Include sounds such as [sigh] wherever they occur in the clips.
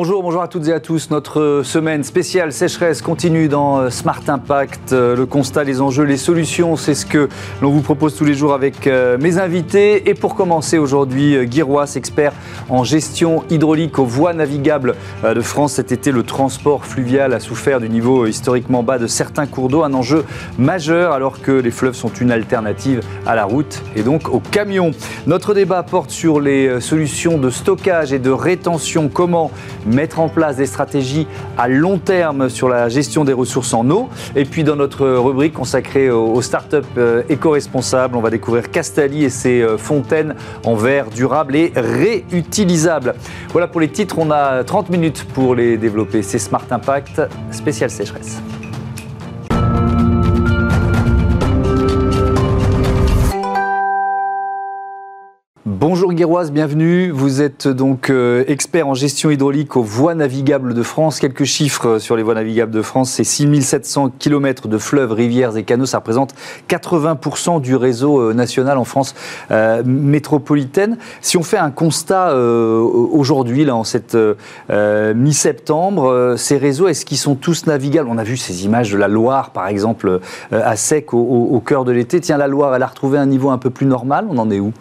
Bonjour, bonjour à toutes et à tous. Notre semaine spéciale sécheresse continue dans euh, Smart Impact. Euh, le constat, les enjeux, les solutions, c'est ce que l'on vous propose tous les jours avec euh, mes invités. Et pour commencer aujourd'hui, Guy expert en gestion hydraulique aux voies navigables de France. Cet été, le transport fluvial a souffert du niveau historiquement bas de certains cours d'eau, un enjeu majeur alors que les fleuves sont une alternative à la route et donc aux camions. Notre débat porte sur les solutions de stockage et de rétention. Comment mettre en place des stratégies à long terme sur la gestion des ressources en eau. Et puis dans notre rubrique consacrée aux startups euh, éco-responsables, on va découvrir Castali et ses euh, fontaines en verre durable et réutilisable. Voilà pour les titres, on a 30 minutes pour les développer. C'est Smart Impact, spécial sécheresse. Bonjour Guéroise, bienvenue. Vous êtes donc euh, expert en gestion hydraulique aux voies navigables de France. Quelques chiffres euh, sur les voies navigables de France. C'est 6700 km de fleuves, rivières et canaux. Ça représente 80% du réseau euh, national en France métropolitaine. Si on fait un constat aujourd'hui, là, en cette mi-septembre, ces réseaux, est-ce qu'ils sont tous navigables? On a vu ces images de la Loire, par exemple, à sec au, au cœur de l'été. Tiens, la Loire, elle a retrouvé un niveau un peu plus normal. On en est où?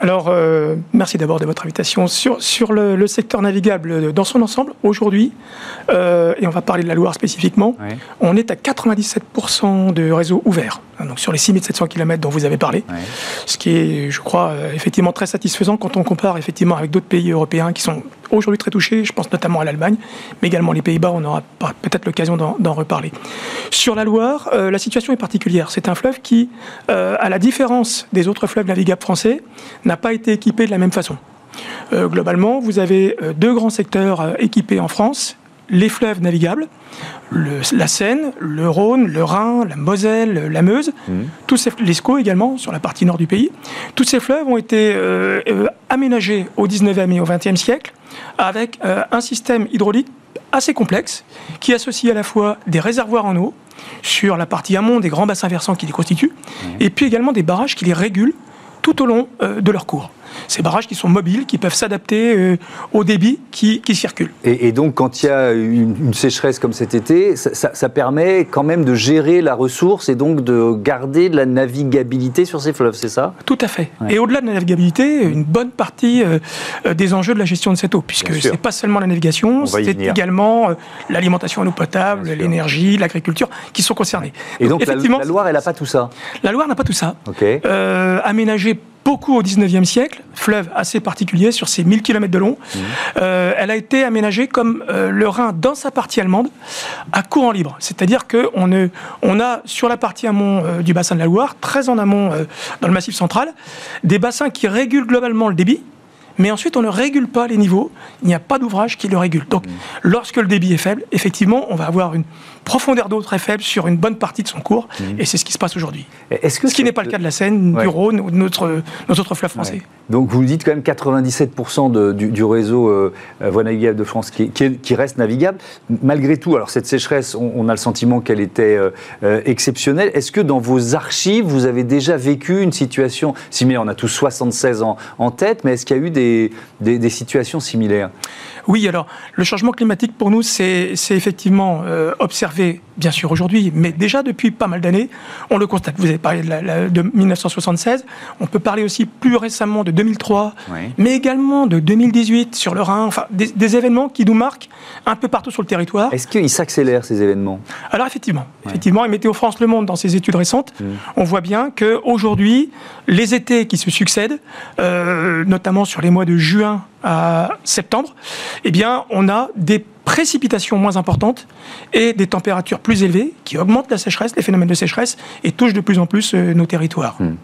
Alors, euh, merci d'abord de votre invitation. Sur, sur le, secteur navigable dans son ensemble, aujourd'hui, euh, et on va parler de la Loire spécifiquement, on est à 97% de réseau ouvert. Hein, donc sur les 6700 km dont vous avez parlé, ce qui est, je crois, euh, effectivement très satisfaisant quand on compare effectivement avec d'autres pays européens qui sont aujourd'hui très touchés, je pense notamment à l'Allemagne, mais également les Pays-Bas, on aura peut-être l'occasion d'en reparler. Sur la Loire, euh, la situation est particulière. C'est un fleuve qui, euh, à la différence des autres fleuves navigables français, n'a pas été équipé de la même façon. globalement, vous avez deux grands secteurs équipés en France, les fleuves navigables, la Seine, le Rhône, le Rhin, la Moselle, la Meuse, mmh. tous ces, l'Escaut également, sur la partie nord du pays. Tous ces fleuves ont été euh, euh, aménagés au 19e et au 20e siècle avec euh, un système hydraulique assez complexe qui associe à la fois des réservoirs en eau sur la partie amont des grands bassins versants qui les constituent, mmh. et puis également des barrages qui les régulent tout au long de leur cours ces barrages qui sont mobiles, qui peuvent s'adapter euh, au débit qui, qui circule. Et, donc, quand il y a une, sécheresse comme cet été, ça, permet quand même de gérer la ressource et donc de garder de la navigabilité sur ces fleuves, c'est ça? Tout à fait. Et au-delà de la navigabilité, une bonne partie euh, euh, des enjeux de la gestion de cette eau, puisque ce n'est pas seulement la navigation, c'est également l'alimentation en eau potable, l'énergie, l'agriculture qui sont concernés. Et donc, la, Loire, elle n'a pas tout ça? La Loire n'a pas tout ça. aménagé beaucoup au 19e siècle, fleuve assez particulier sur ses 1000 km de long. Mmh. Euh, elle a été aménagée comme euh, le Rhin dans sa partie allemande à courant libre. C'est-à-dire qu'on on a sur la partie amont euh, du bassin de la Loire, très en amont dans le massif central, des bassins qui régulent globalement le débit, mais ensuite on ne régule pas les niveaux, il n'y a pas d'ouvrage qui le régule. Donc mmh. lorsque le débit est faible, effectivement, on va avoir une profondeur d'eau très faible sur une bonne partie de son cours, mmh. et c'est ce qui se passe aujourd'hui. Ce qui n'est pas le cas de la Seine, du Rhône ou de notre, nos autres fleuves français. Donc vous dites quand même 97% de, du, réseau euh, euh, voie navigable de France qui, qui, reste navigable. Malgré tout, alors cette sécheresse, on, a le sentiment qu'elle était euh, exceptionnelle. Est-ce que dans vos archives, vous avez déjà vécu une situation similaire? On a tous 76 ans en tête, mais est-ce qu'il y a eu des, des, des situations similaires? Oui, alors le changement climatique pour nous, c'est effectivement euh, observé, bien sûr, aujourd'hui, mais déjà depuis pas mal d'années, on le constate. Vous avez parlé de, 1976, on peut parler aussi plus récemment de 2003, mais également de 2018 sur le Rhin, enfin des, événements qui nous marquent un peu partout sur le territoire. Est-ce qu'ils s'accélèrent ces événements? Alors effectivement, effectivement, et Météo France Le Monde, dans ses études récentes, mmh. on voit bien qu'aujourd'hui, les étés qui se succèdent, euh, notamment sur les mois de juin à septembre, eh bien, on a des précipitations moins importantes et des températures plus élevées qui augmentent la sécheresse, les phénomènes de sécheresse et touchent de plus en plus euh, nos territoires. Hmm.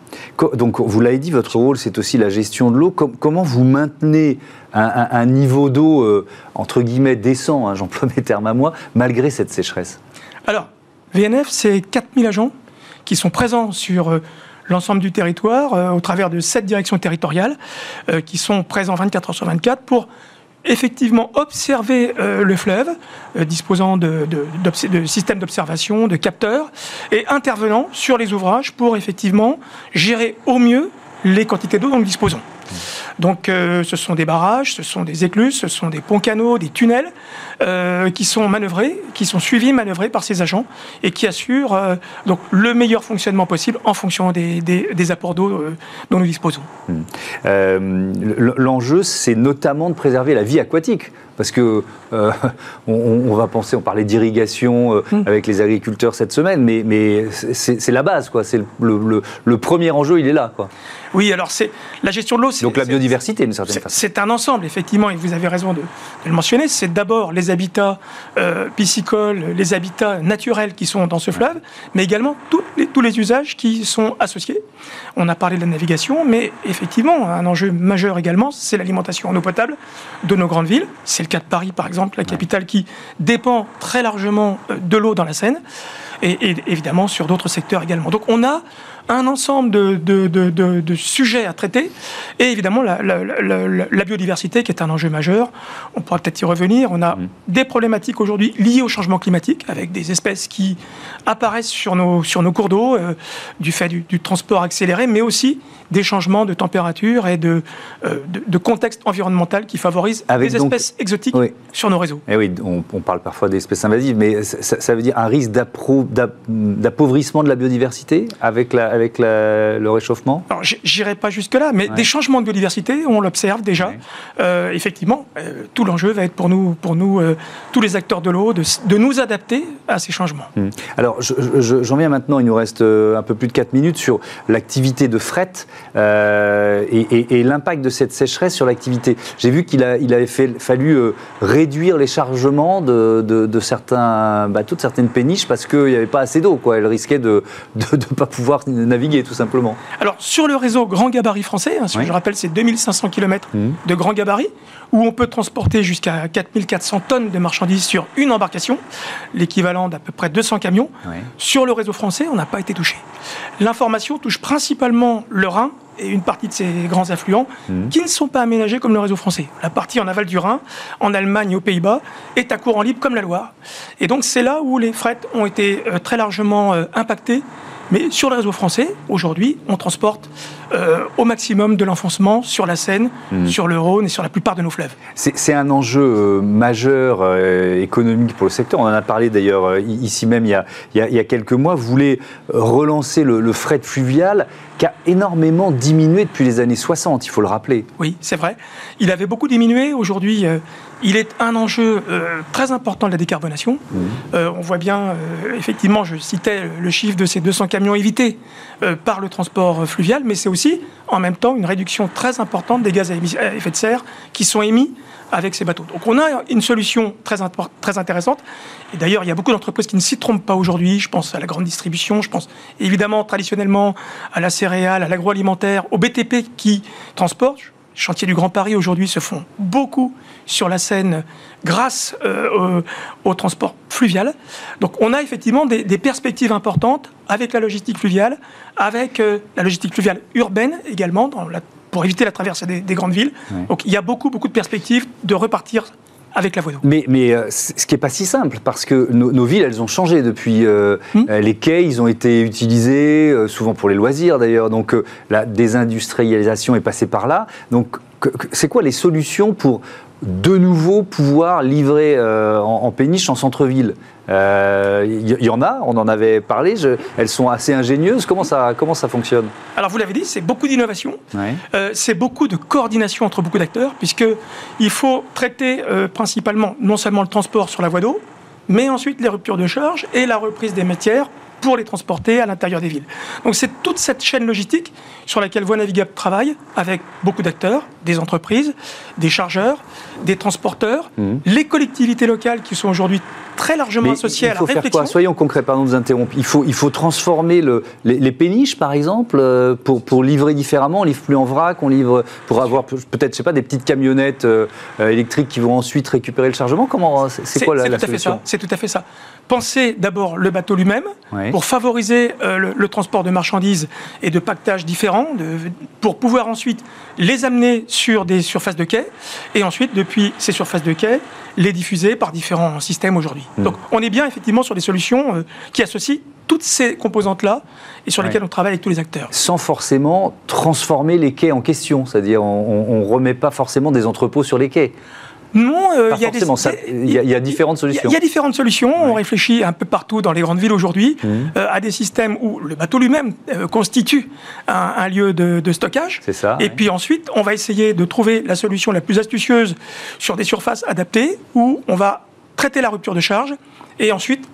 Donc, vous l'avez dit, votre rôle, c'est aussi la gestion de l'eau. comment vous maintenez un, niveau d'eau, euh, entre guillemets, décent, hein, [laughs] j'emploie mes termes à moi, malgré cette sécheresse? Alors, VNF, c'est 4000 agents qui sont présents sur euh, l'ensemble du territoire euh, au travers de sept directions territoriales euh, qui sont présents 24 heures sur 24 pour effectivement observer euh, le fleuve, disposant de, systèmes d'observation, de capteurs, et intervenant sur les ouvrages pour effectivement gérer au mieux les quantités d'eau dont nous disposons. Donc euh, ce sont des barrages, ce sont des écluses, ce sont des ponts canaux, des tunnels euh, qui sont manœuvrés, qui sont suivis, manœuvrés par ces agents et qui assurent euh, donc le meilleur fonctionnement possible en fonction des, apports d'eau dont nous disposons. Hmm. L'enjeu, c'est notamment de préserver la vie aquatique parce que euh, [laughs] on, va penser, on parlait d'irrigation euh, mm. avec les agriculteurs cette semaine, mais, mais c'est la base, quoi. C'est le, le, premier enjeu, il est là, quoi. Oui, alors c'est la gestion de l'eau. Donc la biodiversité, d'une certaine façon. C'est un ensemble, effectivement, et vous avez raison de, le mentionner. C'est d'abord les habitats euh, piscicoles, les habitats naturels qui sont dans ce fleuve, mais également les, tous les usages qui sont associés. On a parlé de la navigation, mais effectivement, un enjeu majeur également, c'est l'alimentation en eau potable de nos grandes villes. C'est le cas de Paris, par exemple, la capitale qui dépend très largement euh, de l'eau dans la Seine, et, et évidemment sur d'autres secteurs également. Donc on a un ensemble de, sujets à traiter, et évidemment la, biodiversité qui est un enjeu majeur. On pourra peut-être y revenir. On a mm. des problématiques aujourd'hui liées au changement climatique, avec des espèces qui apparaissent sur nos, sur nos cours d'eau euh, du fait du, transport accéléré, mais aussi des changements de température et de, euh, de, contexte environnemental qui favorisent des espèces exotiques sur nos réseaux. Et eh oui, on, parle parfois d'espèces invasives, mais ça, veut dire un risque d'appauvrissement de la biodiversité avec, la, avec le réchauffement? Alors, j'irai pas jusque-là, mais des changements de biodiversité, on l'observe déjà. Euh, effectivement, euh, tout l'enjeu va être pour nous, pour nous tous les acteurs de l'eau, de, de, nous adapter à ces changements. Hum. Alors, j'en viens maintenant, il nous reste un peu plus de 4 minutes sur l'activité de fret. Euh, et, l'impact de cette sécheresse sur l'activité. J'ai vu qu'il il avait fallu euh, réduire les chargements de, certains, bah, toutes certaines péniches parce qu'il n'y avait pas assez d'eau. Quoi. Elle risquait de ne pas pouvoir naviguer, tout simplement. Alors, sur le réseau grand gabarit français, hein, je rappelle, c'est 2500 km mmh. de grand gabarit, où on peut transporter jusqu'à 4400 tonnes de marchandises sur une embarcation, l'équivalent d'à peu près 200 camions. Sur le réseau français, on n'a pas été touché. L'information touche principalement le Rhin et une partie de ces grands affluents mmh. qui ne sont pas aménagés comme le réseau français. La partie en aval du Rhin, en Allemagne et aux Pays-Bas, est à courant libre comme la Loire. Et donc c'est là où les frettes ont été euh, très largement euh, impactées mais sur le réseau français, aujourd'hui, on transporte euh, au maximum de l'enfoncement sur la Seine, hmm. sur le Rhône et sur la plupart de nos fleuves. C'est un enjeu euh, majeur euh, économique pour le secteur. On en a parlé d'ailleurs ici même il y, a, il, y a, quelques mois. Vous voulez relancer le, le fret fluvial qui a énormément diminué depuis les années 60, il faut le rappeler. Oui, c'est vrai. Il avait beaucoup diminué. Aujourd'hui, il est un enjeu euh, très important de la décarbonation. Mmh. Euh, on voit bien, euh, effectivement, je citais le chiffre de ces 200 camions évités par le transport fluvial, mais c'est aussi, en même temps, une réduction très importante des gaz à effet de serre qui sont émis avec ces bateaux. Donc on a une solution très, très intéressante. Et d'ailleurs, il y a beaucoup d'entreprises qui ne s'y trompent pas aujourd'hui. Je pense à la grande distribution, je pense évidemment traditionnellement à la céréale, à l'agroalimentaire, au BTP qui transportent chantiers du Grand Paris aujourd'hui se font beaucoup sur la Seine grâce euh, au, transport fluvial. Donc on a effectivement des, perspectives importantes avec la logistique fluviale, avec euh, la logistique fluviale urbaine également, pour éviter la traversée des, grandes villes. Donc il y a beaucoup, beaucoup de perspectives de repartir avec la voie d'eau. Mais, mais euh, ce qui n'est pas si simple, parce que nos, villes, elles ont changé depuis. Euh, hmm. euh, les quais, ils ont été utilisés, souvent pour les loisirs d'ailleurs, donc la désindustrialisation est passée par là. Donc, c'est quoi les solutions pour de nouveau pouvoir livrer en, péniche en centre-ville. Il euh, y, en a, on en avait parlé, elles sont assez ingénieuses. Comment ça, comment ça fonctionne? Alors vous l'avez dit, c'est beaucoup d'innovation, euh, c'est beaucoup de coordination entre beaucoup d'acteurs, puisqu'il faut traiter euh, principalement non seulement le transport sur la voie d'eau, mais ensuite les ruptures de charge et la reprise des matières pour les transporter à l'intérieur des villes. Donc c'est toute cette chaîne logistique sur laquelle Voie Navigable travaille avec beaucoup d'acteurs, des entreprises, des chargeurs, des transporteurs, mmh. les collectivités locales qui sont aujourd'hui très largement associées à la réflexion. Faire quoi Soyons concrets, pardon de vous interrompre. Il faut, il faut transformer le, les, péniches, par exemple, euh, pour, pour livrer différemment. On livre plus en vrac, on livre pour avoir peut-être, je sais pas, des petites camionnettes euh, euh, électriques qui vont ensuite récupérer le chargement. Comment C'est quoi la, la solution? C'est tout à fait ça. Pensez d'abord le bateau lui-même pour favoriser le, le, transport de marchandises et de pactages différents, de, pour pouvoir ensuite les amener sur des surfaces de quai et ensuite, depuis ces surfaces de quai, les diffuser par différents systèmes aujourd'hui. Hmm. Donc on est bien effectivement sur des solutions euh, qui associent toutes ces composantes-là et sur lesquelles on travaille avec tous les acteurs. Sans forcément transformer les quais en question, c'est-à-dire on ne remet pas forcément des entrepôts sur les quais. Non, euh, il y, y, a différentes solutions. Il y, a différentes solutions. On réfléchit un peu partout dans les grandes villes aujourd'hui mmh. euh, à des systèmes où le bateau lui-même euh, constitue un, lieu de, stockage. C'est ça. Et puis ensuite, on va essayer de trouver la solution la plus astucieuse sur des surfaces adaptées où on va traiter la rupture de charge et ensuite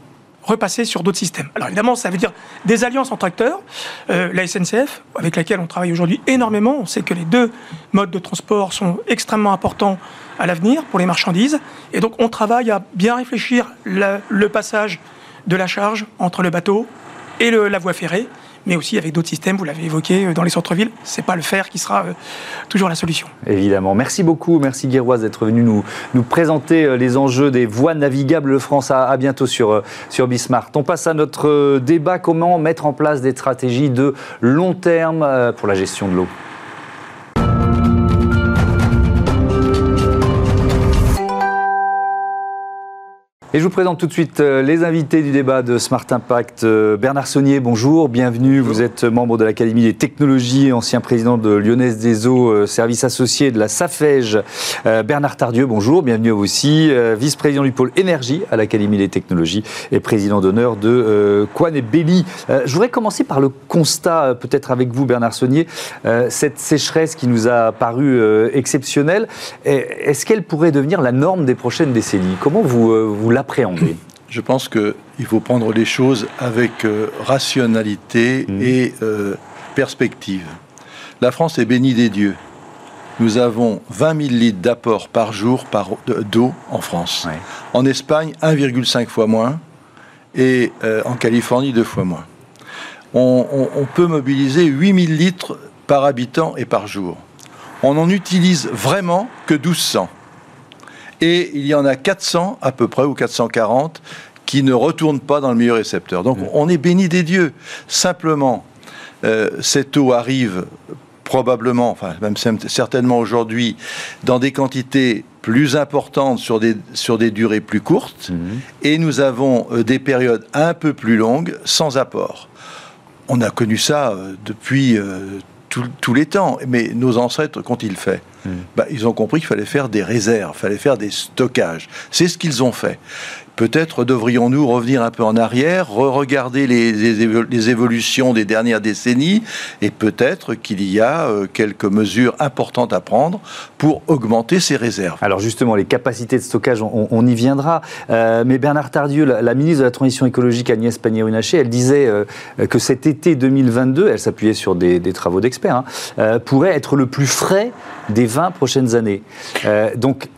repasser sur d'autres systèmes. Alors évidemment, ça veut dire des alliances entre acteurs. la SNCF, avec laquelle on travaille aujourd'hui énormément, on sait que les deux modes de transport sont extrêmement importants à l'avenir pour les marchandises. Et donc on travaille à bien réfléchir le, passage de la charge entre le bateau et la voie ferrée, mais aussi avec d'autres systèmes, vous l'avez évoqué, euh, dans les centres-villes. Ce n'est pas le fer qui sera euh, toujours la solution. Évidemment. Merci beaucoup, merci Guiroise d'être venu nous, présenter euh, les enjeux des voies navigables France. À, bientôt sur, sur Bismart. On passe à notre débat, comment mettre en place des stratégies de long terme pour la gestion de l'eau? Et je vous présente tout de suite euh, les invités du débat de Smart Impact. Euh, Bernard Saunier, bonjour, bienvenue. Vous êtes membre de l'Académie des technologies, ancien président de Lyonnaise des Eaux, euh, service associé de la SAFEJ. Bernard Tardieu, bonjour, bienvenue à vous aussi. Vice-président du pôle énergie à l'Académie des technologies et président d'honneur de Quan et Belli. Je voudrais commencer par le constat, peut-être avec vous, Bernard Saunier, cette sécheresse qui nous a paru exceptionnelle. Est-ce qu'elle pourrait devenir la norme des prochaines décennies? Comment vous, vous je pense qu'il faut prendre les choses avec euh, rationalité mmh. et euh, perspective. La France est bénie des dieux. Nous avons 20 000 litres d'apport par jour d'eau en France. En Espagne, 1,5 fois moins. Et euh, en Californie, deux fois moins. On, on peut mobiliser 8 000 litres par habitant et par jour. On n'en utilise vraiment que 1200 et il y en a 400 à peu près, ou 440, qui ne retournent pas dans le milieu récepteur. Donc on est béni des dieux. Simplement, euh, cette eau arrive probablement, enfin même certainement aujourd'hui, dans des quantités plus importantes sur des, sur des durées plus courtes, mhm. et nous avons euh, des périodes un peu plus longues sans apport. On a connu ça euh, depuis tous les temps, mais nos ancêtres qu'ont-ils fait. Bah, ils ont compris qu'il fallait faire des réserves, il fallait faire des stockages. C'est ce qu'ils ont fait. Peut-être devrions-nous revenir un peu en arrière, re-regarder les, évolutions des dernières décennies, et peut-être qu'il y a euh, quelques mesures importantes à prendre pour augmenter ces réserves. Alors justement, les capacités de stockage, on, y viendra. Euh, mais Bernard Tardieu, la, ministre de la Transition écologique, Agnès Pannier-Runacher, elle disait euh, que cet été 2022, elle s'appuyait sur des, travaux d'experts, hein, pourrait être le plus frais des 20 prochaines années. donc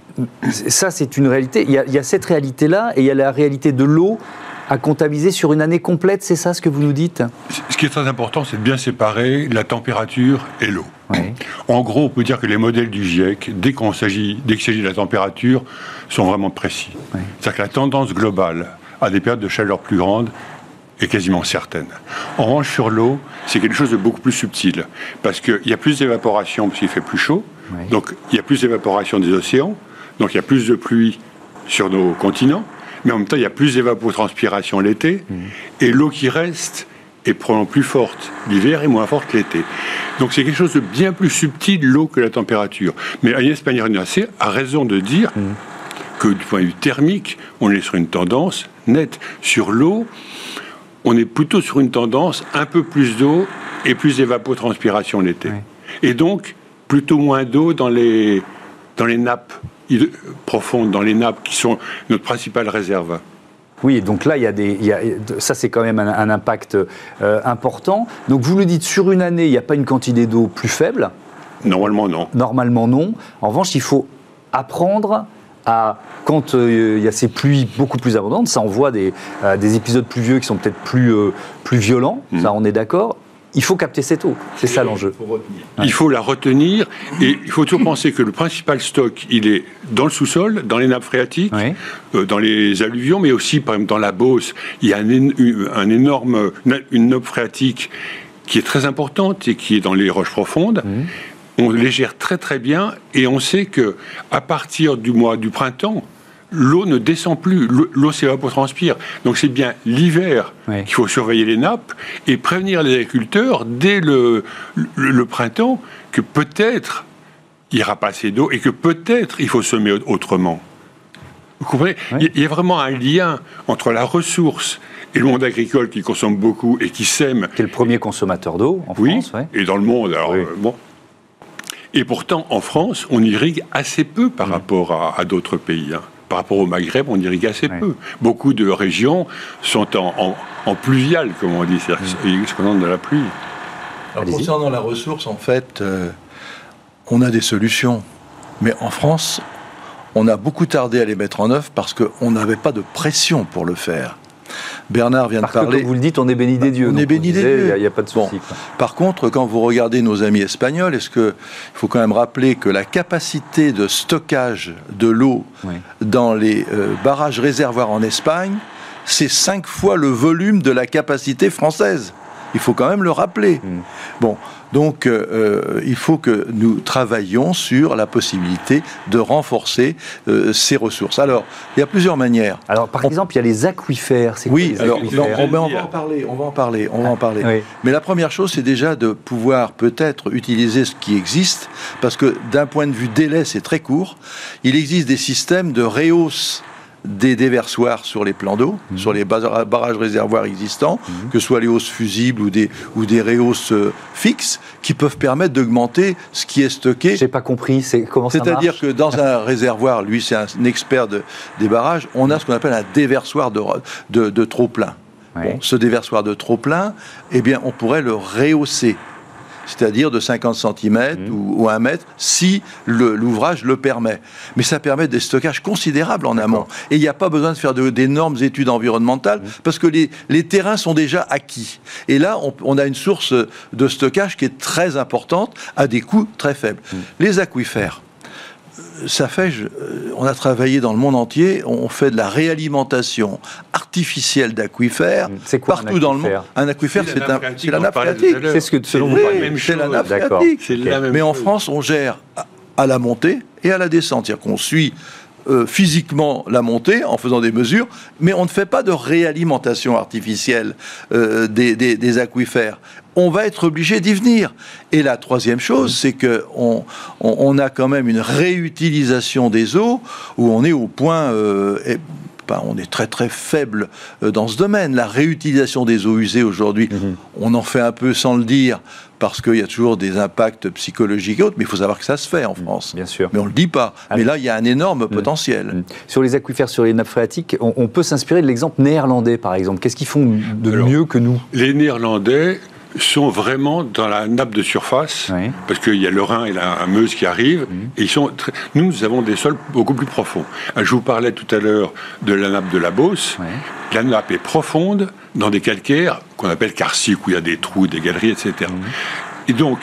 ça, c'est une réalité. Il y, a, cette réalité-là et il y a la réalité de l'eau à comptabiliser sur une année complète, c'est ça ce que vous nous dites? Ce qui est très important, c'est de bien séparer la température et l'eau. En gros, on peut dire que les modèles du GIEC, dès qu'il s'agit, de la température, sont vraiment précis. C'est-à-dire que la tendance globale à des périodes de chaleur plus grandes est quasiment certaine. En revanche, sur l'eau, c'est quelque chose de beaucoup plus subtil, parce qu'il y a plus d'évaporation parce qu'il fait plus chaud, donc il y a plus d'évaporation des océans, donc il y a plus de pluie sur nos continents, mais en même temps il y a plus d'évapotranspiration l'été, mmh. et l'eau qui reste est probablement plus forte l'hiver et moins forte l'été. Donc c'est quelque chose de bien plus subtil l'eau que la température. Mais Agnès Pannier-Runacher a raison de dire mmh. que du point de vue thermique, on est sur une tendance nette. Sur l'eau, on est plutôt sur une tendance un peu plus d'eau et plus d'évapotranspiration l'été. Et donc plutôt moins d'eau dans les, dans les nappes profondes dans les nappes qui sont notre principale réserve. Oui, donc là, il y a des, ça c'est quand même un, impact euh, important. Donc vous le dites, sur une année, il n'y a pas une quantité d'eau plus faible? Normalement non. Normalement non. En revanche, il faut apprendre à, quand euh, il y a ces pluies beaucoup plus abondantes, ça envoie des, euh, des épisodes pluvieux qui sont peut-être plus, plus violents, mmh. ça on est d'accord, il faut capter cette eau. C'est ça l'enjeu. Il faut la retenir et il faut toujours penser que le principal stock, il est dans le sous-sol, dans les nappes phréatiques, euh, dans les alluvions, mais aussi par exemple dans la Beauce. Il y a un, énorme, une nappe phréatique qui est très importante et qui est dans les roches profondes. Mmh. On les gère très très bien et on sait que à partir du mois du printemps, l'eau ne descend plus, l'eau s'évapotranspire. Donc c'est bien l'hiver qu'il faut surveiller les nappes et prévenir les agriculteurs dès le, le, printemps que peut-être il n'y aura pas assez d'eau et que peut-être il faut semer autrement. Vous comprenez? Il y a vraiment un lien entre la ressource et le monde agricole qui consomme beaucoup et qui sème. Qui est le premier consommateur d'eau en France. Oui, et dans le monde. Alors, euh, bon. Et pourtant, en France, on irrigue assez peu par mm. rapport à, d'autres pays. Hein. Par rapport au Maghreb, on irrigue assez peu. Beaucoup de régions sont en, en, pluvial, comme on dit, c'est-à-dire mm. de la pluie. concernant la ressource, en fait, euh, on a des solutions. Mais en France, on a beaucoup tardé à les mettre en œuvre parce qu'on n'avait pas de pression pour le faire. Bernard vient de parler. vous le dites, on est béni des dieux. On est béni des dieux. Il n'y a, pas de souci. Par contre, quand vous regardez nos amis espagnols, est-ce que il faut quand même rappeler que la capacité de stockage de l'eau dans les euh, barrages réservoirs en Espagne, c'est cinq fois le volume de la capacité française. Il faut quand même le rappeler. Hmm. Bon, donc, euh, euh, il faut que nous travaillions sur la possibilité de renforcer euh, ces ressources. Alors, il y a plusieurs manières. Alors, par exemple, il y a les aquifères. Oui, alors, on, va en parler, on va en parler, on va en parler. Mais la première chose, c'est déjà de pouvoir peut-être utiliser ce qui existe, parce que d'un point de vue délai, c'est très court. Il existe des systèmes de réhausse des déversoirs sur les plans d'eau, mhm. sur les barrages réservoirs existants, mhm. que ce soit les hausses fusibles ou des, ou des réhausses euh, fixes, qui peuvent permettre d'augmenter ce qui est stocké. J'ai pas compris, c'est comment ça C'est-à-dire que dans un [laughs] réservoir, lui c'est un, expert des barrages, on a ce qu'on appelle un déversoir de, de, trop plein. ce déversoir de trop plein, eh bien, on pourrait le rehausser c'est-à-dire de 50 cm mmh. ou, 1 mètre, si l'ouvrage le, permet. Mais ça permet des stockages considérables en amont. Et il n'y a pas besoin de faire d'énormes études environnementales, mmh. parce que les, terrains sont déjà acquis. Et là, on, a une source de stockage qui est très importante, à des coûts très faibles. Mmh. Les aquifères ça fait, euh, on a travaillé dans le monde entier, on fait de la réalimentation artificielle d'aquifères partout dans le monde. Un aquifère, c'est la nappe phréatique. C'est ce que selon vous C'est la nappe phréatique. Mais en France, on gère à la montée et à la descente, c'est-à-dire qu'on suit euh, physiquement la montée en faisant des mesures, mais on ne fait pas de réalimentation artificielle euh, des, des, aquifères on va être obligé d'y venir. Et la troisième chose, c'est que on, a quand même une réutilisation des eaux où on est au point. Euh, ben, on est très très faible dans ce domaine. La réutilisation des eaux usées aujourd'hui, mhm. on en fait un peu sans le dire parce qu'il y a toujours des impacts psychologiques et autres, mais il faut savoir que ça se fait en mhm. France. Bien sûr. Mais on ne le dit pas. Ah mais là, il y a un énorme mhm. potentiel. Sur les aquifères, sur les nappes phréatiques, on, peut s'inspirer de l'exemple néerlandais, par exemple. Qu'est-ce qu'ils font de mieux que nous? Les Néerlandais, sont vraiment dans la nappe de surface, parce qu'il y a le Rhin et la Meuse qui arrivent, mhm. et ils sont nous, nous avons des sols beaucoup plus profonds. Je vous parlais tout à l'heure de la nappe de la Beauce. La nappe est profonde dans des calcaires qu'on appelle karstiques, où il y a des trous, des galeries, etc. Mhm. Et donc,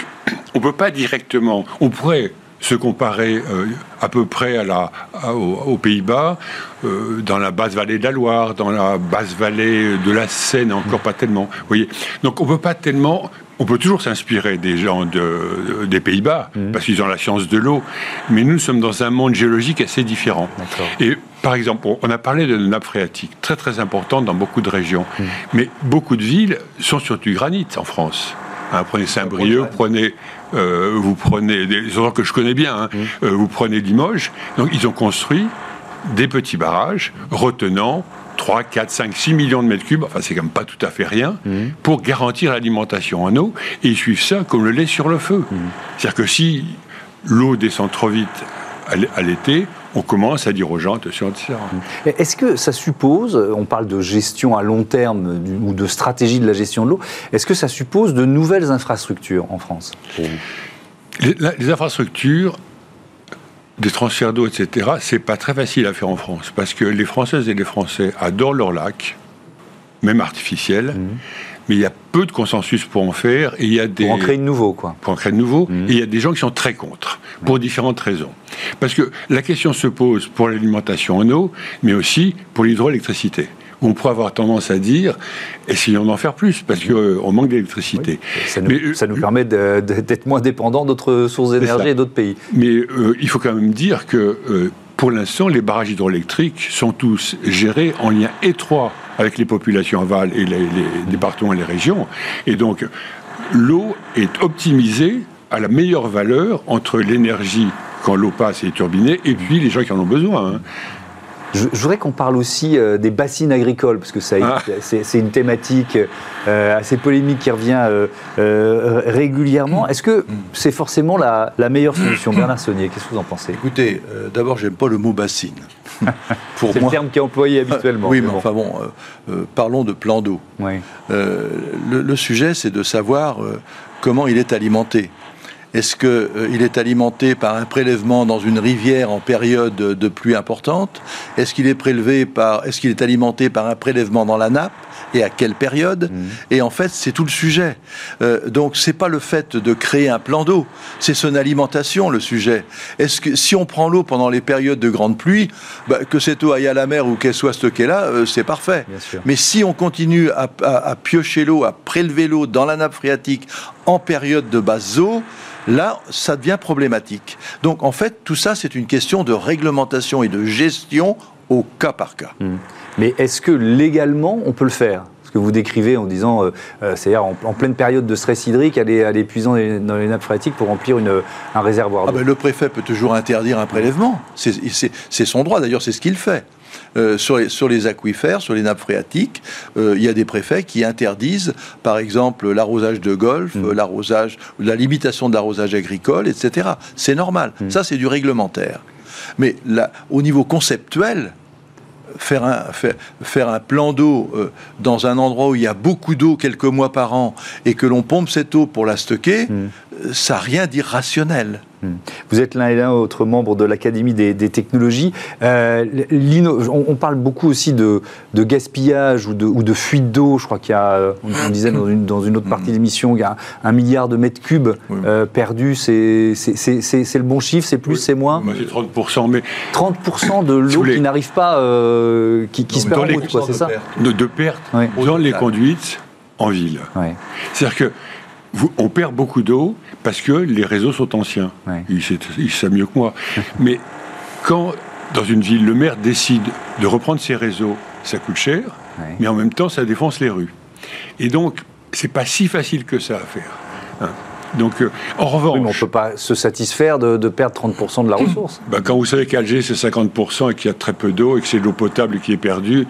on ne peut pas directement, on pourrait se comparer euh, à peu près à la, aux, Pays-Bas, euh, dans la basse vallée de la Loire, dans la basse vallée de la Seine, encore pas tellement. Vous voyez Donc on peut pas tellement. On peut toujours s'inspirer des gens de, des Pays-Bas, mmh. parce qu'ils ont la science de l'eau, mais nous sommes dans un monde géologique assez différent. Et par exemple, on a parlé de nappe phréatique, très très importante dans beaucoup de régions, mmh. mais beaucoup de villes sont sur du granit en France. Hein, prenez Saint-Brieuc, prenez euh, vous prenez des endroits que je connais bien, hein. mmh. euh, vous prenez Limoges. Donc ils ont construit des petits barrages retenant 3, 4, 5, 6 millions de mètres cubes, enfin c'est quand même pas tout à fait rien, mmh. pour garantir l'alimentation en eau. Et ils suivent ça comme le lait sur le feu. Mmh. C'est-à-dire que si l'eau descend trop vite à l'été, on commence à dire aux gens, attention, etc. Est-ce que ça suppose, on parle de gestion à long terme ou de stratégie de la gestion de l'eau, est-ce que ça suppose de nouvelles infrastructures en France les, infrastructures, des transferts d'eau, etc., c'est pas très facile à faire en France parce que les Françaises et les Français adorent leurs lacs, même artificiels. Mmh mais il y a peu de consensus pour en faire. Et il y a des... Pour en créer de nouveau, quoi. Pour en créer de nouveau. Mhm. Et il y a des gens qui sont très contre, pour différentes raisons. Parce que la question se pose pour l'alimentation en eau, mais aussi pour l'hydroélectricité on pourrait avoir tendance à dire essayons d'en faire plus parce qu'on euh, manque d'électricité. Ça, nous, ça nous permet d'être moins dépendants d'autres sources d'énergie et d'autres pays. Mais euh, il faut quand même dire que euh, pour l'instant, les barrages hydroélectriques sont tous gérés en lien étroit avec les populations aval et les, départements et les régions. Et donc, l'eau est optimisée à la meilleure valeur entre l'énergie quand l'eau passe et est turbinée, et puis les gens qui en ont besoin. Hein. Je, voudrais qu'on parle aussi euh, des bassines agricoles, parce que ah. c'est une thématique euh, assez polémique qui revient euh, régulièrement. Est-ce que c'est forcément la, meilleure solution? Bernard Saunier, qu'est-ce que vous en pensez? Écoutez, d'abord, j'aime pas le mot bassine. [laughs] c'est le terme qui est employé habituellement. oui, mais, enfin bon, parlons de plan d'eau. le, sujet, c'est de savoir comment il est alimenté. Est-ce qu'il euh, est alimenté par un prélèvement dans une rivière en période de pluie importante? Est-ce qu'il est prélevé par, est-ce qu'il est alimenté par un prélèvement dans la nappe? Et à quelle période mmh. Et en fait, c'est tout le sujet. Euh, donc, c'est pas le fait de créer un plan d'eau, c'est son alimentation le sujet. Est-ce que si on prend l'eau pendant les périodes de grande pluie, bah, que cette eau aille à la mer ou qu'elle soit stockée là, euh, c'est parfait. Mais si on continue à, à piocher l'eau, à prélever l'eau dans la nappe phréatique en période de basse eau, là, ça devient problématique. Donc en fait, tout ça, c'est une question de réglementation et de gestion au cas par cas. Hmm. Mais est-ce que légalement, on peut le faire? Ce que vous décrivez en disant, euh, euh, c'est-à-dire en, pleine période de stress hydrique, aller, aller puisant dans les, nappes phréatiques pour remplir une, un réservoir ah ben, Le préfet peut toujours interdire un prélèvement. C'est son droit, d'ailleurs, c'est ce qu'il fait. Euh, sur, les, sur, les, aquifères, sur les nappes phréatiques, euh, il y a des préfets qui interdisent, par exemple, l'arrosage de golf, mm. l'arrosage, la limitation de l'arrosage agricole, etc. C'est normal. Mm. Ça, c'est du réglementaire. Mais là, au niveau conceptuel, faire un, plan d'eau euh, dans un endroit où il y a beaucoup d'eau quelques mois par an et que l'on pompe cette eau pour la stocker, mm. Ça n'a rien d'irrationnel. Hmm. Vous êtes l'un et l'un autre membre de l'Académie des, technologies. Euh, on, parle beaucoup aussi de, gaspillage ou de, fuite d'eau. Je crois qu'il y a, on, disait dans une, autre partie de l'émission, il y a un milliard de mètres cubes euh, perdus. C'est le bon chiffre C'est plus, c'est moins C'est 30%. Mais... 30% de l'eau qui n'arrive pas, euh, qui, se perd en route, c'est ça De, de pertes dans les conduites en ville. C'est-à-dire que on perd beaucoup d'eau parce que les réseaux sont anciens. Il, sait, mieux que moi. [laughs] Mais quand, dans une ville, le maire décide de reprendre ses réseaux, ça coûte cher, mais en même temps, ça défonce les rues. Et donc, c'est pas si facile que ça à faire. Hein. Donc, euh, en revanche. on ne peut pas se satisfaire de, perdre 30% de la [laughs] ressource. Bah, quand vous savez qu'Alger, c'est 50% et qu'il y a très peu d'eau et que c'est l'eau potable qui est perdue,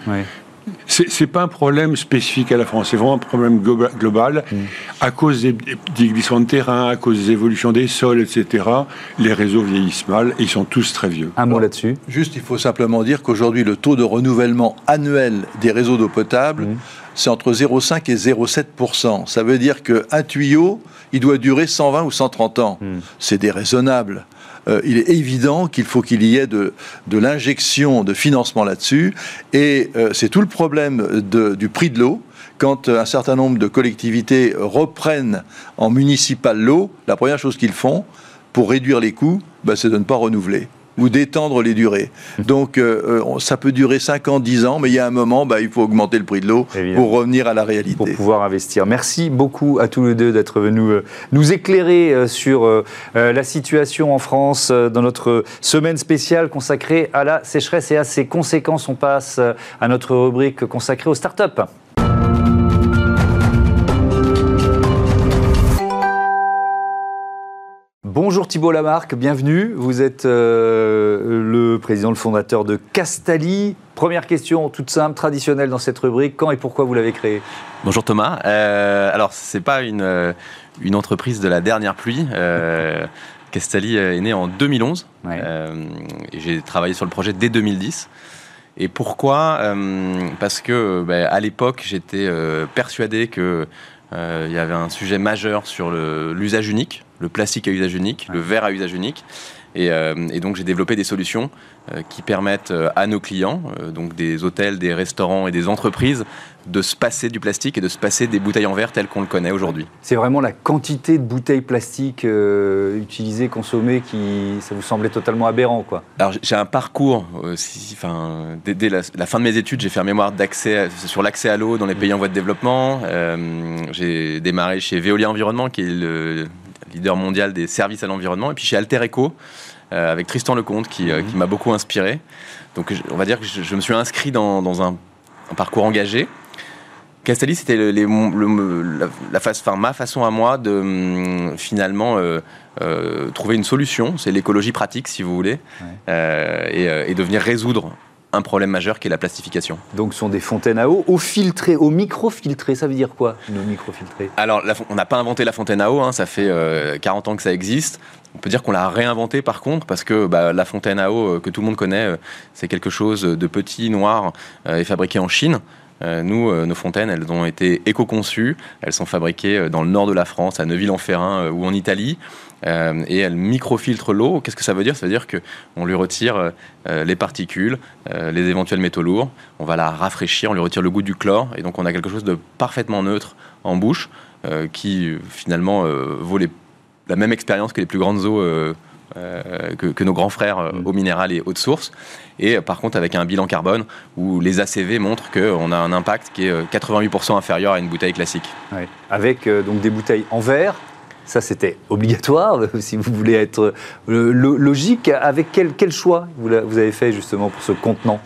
c'est pas un problème spécifique à la France, c'est vraiment un problème global. Mm. À cause des, glissements de terrain, à cause des évolutions des sols, etc., les réseaux vieillissent mal et ils sont tous très vieux. Un mot là-dessus Juste, il faut simplement dire qu'aujourd'hui, le taux de renouvellement annuel des réseaux d'eau potable, mm. c'est entre 0,5 et 0,7 Ça veut dire qu'un tuyau, il doit durer 120 ou 130 ans. Mm. C'est déraisonnable. Euh, il est évident qu'il faut qu'il y ait de, l'injection de financement là-dessus. Et euh, c'est tout le problème du prix de l'eau quand un certain nombre de collectivités reprennent en municipal l'eau, la première chose qu'ils font pour réduire les coûts, bah, c'est de ne pas renouveler ou d'étendre les durées. [laughs] Donc euh, euh, ça peut durer 5 ans, 10 ans, mais il y a un moment, bah, il faut augmenter le prix de l'eau pour revenir à la réalité. Pour pouvoir investir. Merci beaucoup à tous les deux d'être venus euh, nous éclairer sur la situation en France dans notre semaine spéciale consacrée à la sécheresse et à ses conséquences. On passe à notre rubrique consacrée aux startups. Bonjour Thibault Lamarck, bienvenue. Vous êtes euh, le président, le fondateur de Castali. Première question toute simple, traditionnelle dans cette rubrique. Quand et pourquoi vous l'avez créé? Bonjour Thomas. Euh, alors, ce n'est pas une, euh, une entreprise de la dernière pluie. [laughs] Castali est né en 2011. J'ai travaillé sur le projet dès 2010. Et pourquoi? Parce que ben, à l'époque, j'étais persuadé qu'il il y avait un sujet majeur sur l'usage unique le plastique à usage unique, le verre à usage unique. Et, euh, donc j'ai développé des solutions euh, qui permettent euh, à nos clients, donc des hôtels, des restaurants et des entreprises, de se passer du plastique et de se passer des bouteilles en verre telles qu'on le connaît aujourd'hui. C'est vraiment la quantité de bouteilles plastiques utilisées, consommées, qui ça vous semblait totalement aberrant, quoi. Alors j'ai un parcours, enfin, dès, la, fin de mes études, j'ai fait un mémoire d'accès sur l'accès à l'eau dans les pays en voie de développement. j'ai démarré chez Veolia Environnement, qui est le leader mondial des services à l'environnement. Et puis chez Alter Eco, avec Tristan Lecomte, qui, mhm. qui m'a beaucoup inspiré. Donc, on va dire que je, me suis inscrit dans, dans un, parcours engagé. Castelli, c'était le, la, face, enfin, ma façon à moi de hum, finalement trouver une solution. C'est l'écologie pratique, si vous voulez, et, et, de venir résoudre un problème majeur qui est la plastification. Donc ce sont des fontaines à eau, eau filtrée, eau microfiltrée, ça veut dire quoi, une microfiltrée? Alors on n'a pas inventé la fontaine à eau, hein, ça fait 40 euh, ans que ça existe. On peut dire qu'on l'a réinventé par contre, parce que bah, la fontaine à eau euh, que tout le monde connaît, euh, c'est quelque chose de petit, noir et fabriqué en Chine. Nous, nos fontaines, elles ont été éco-conçues. Elles sont fabriquées dans le nord de la France, à Neuville-en-Ferrin ou en Italie. Euh, et elle microfiltre l'eau. Qu'est-ce que ça veut dire? Ça veut dire qu'on lui retire euh, les particules, euh, les éventuels métaux lourds, on va la rafraîchir, on lui retire le goût du chlore, et donc on a quelque chose de parfaitement neutre en bouche, qui finalement vaut la même expérience que les plus grandes eaux. Que, nos grands frères mmh. eau minérale et eau de source. Et par contre, avec un bilan carbone où les ACV montrent qu'on a un impact qui est 88% inférieur à une bouteille classique. Avec donc des bouteilles en verre, ça, c'était obligatoire, [laughs] si vous voulez être euh, logique. Avec quel, choix vous avez fait justement pour ce contenant?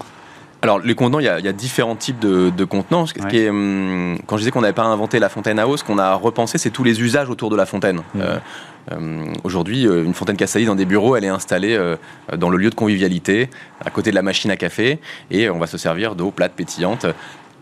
Alors, les contenants, il y, a, différents types de, contenants. Hum, quand je disais qu'on n'avait pas inventé la fontaine à eau, ce qu'on a repensé, c'est tous les usages autour de la fontaine. Mmh. Euh, hum, aujourd'hui, euh, une fontaine Castaldi dans des bureaux, elle est installée dans le lieu de convivialité, à côté de la machine à café, et on va se servir d'eau plate, pétillante,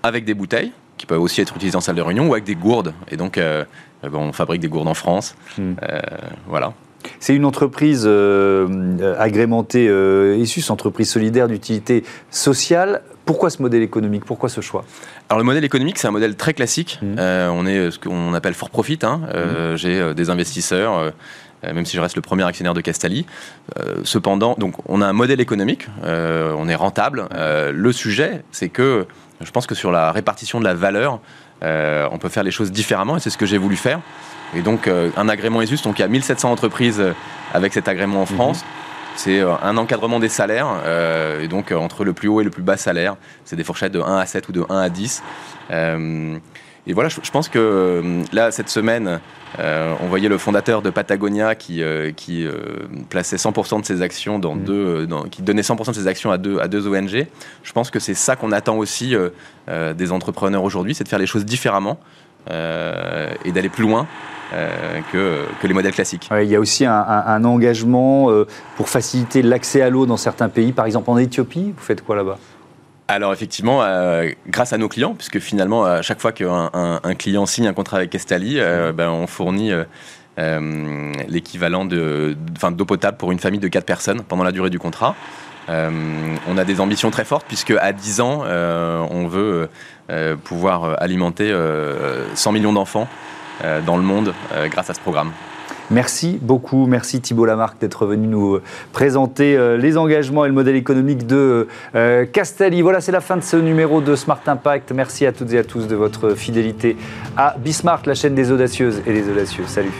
avec des bouteilles qui peuvent aussi être utilisées en salle de réunion ou avec des gourdes. Et donc, euh, on fabrique des gourdes en France. Hmm. Euh, voilà. C'est une entreprise euh, agrémentée ESUS, entreprise solidaire d'utilité sociale. Pourquoi ce modèle économique? Pourquoi ce choix? Alors le modèle économique, c'est un modèle très classique. Hmm. on est ce qu'on appelle for profit. Hein. Hmm. J'ai des investisseurs même si je reste le premier actionnaire de Castali. cependant, donc on a un modèle économique, on est rentable. le sujet, c'est que je pense que sur la répartition de la valeur, euh, on peut faire les choses différemment et c'est ce que j'ai voulu faire. Et donc, euh, un agrément ESUS, donc il y a 1700 entreprises euh, avec cet agrément en France. Mhm. C'est un encadrement des salaires, et donc entre le plus haut et le plus bas salaire, c'est des fourchettes de 1 à 7 ou de 1 à 10. Et voilà, je, pense que euh, là, cette semaine, euh, on voyait le fondateur de Patagonia qui, euh, qui plaçait 100% de ses actions dans mm. deux, qui donnait 100% de ses actions à deux, à deux ONG. Je pense que c'est ça qu'on attend aussi des entrepreneurs aujourd'hui, c'est de faire les choses différemment et d'aller plus loin. que, que, les modèles classiques. il y a aussi un, un engagement pour faciliter l'accès à l'eau dans certains pays, par exemple en Éthiopie. Vous faites quoi là-bas? Alors effectivement, euh, grâce à nos clients, puisque finalement, à chaque fois qu'un un, client signe un contrat avec Castali, euh, ben, on fournit euh, l'équivalent d'eau potable pour une famille de 4 personnes pendant la durée du contrat. on a des ambitions très fortes, puisque à 10 ans, on veut pouvoir alimenter 100 millions d'enfants dans le monde grâce à ce programme. Merci beaucoup, merci Thibault Lamarck d'être venu nous présenter euh, les engagements et le modèle économique de euh, Castelli. Voilà, c'est la fin de ce numéro de Smart Impact. Merci à toutes et à tous de votre fidélité à Bismart, la chaîne des audacieuses et des audacieux. Salut.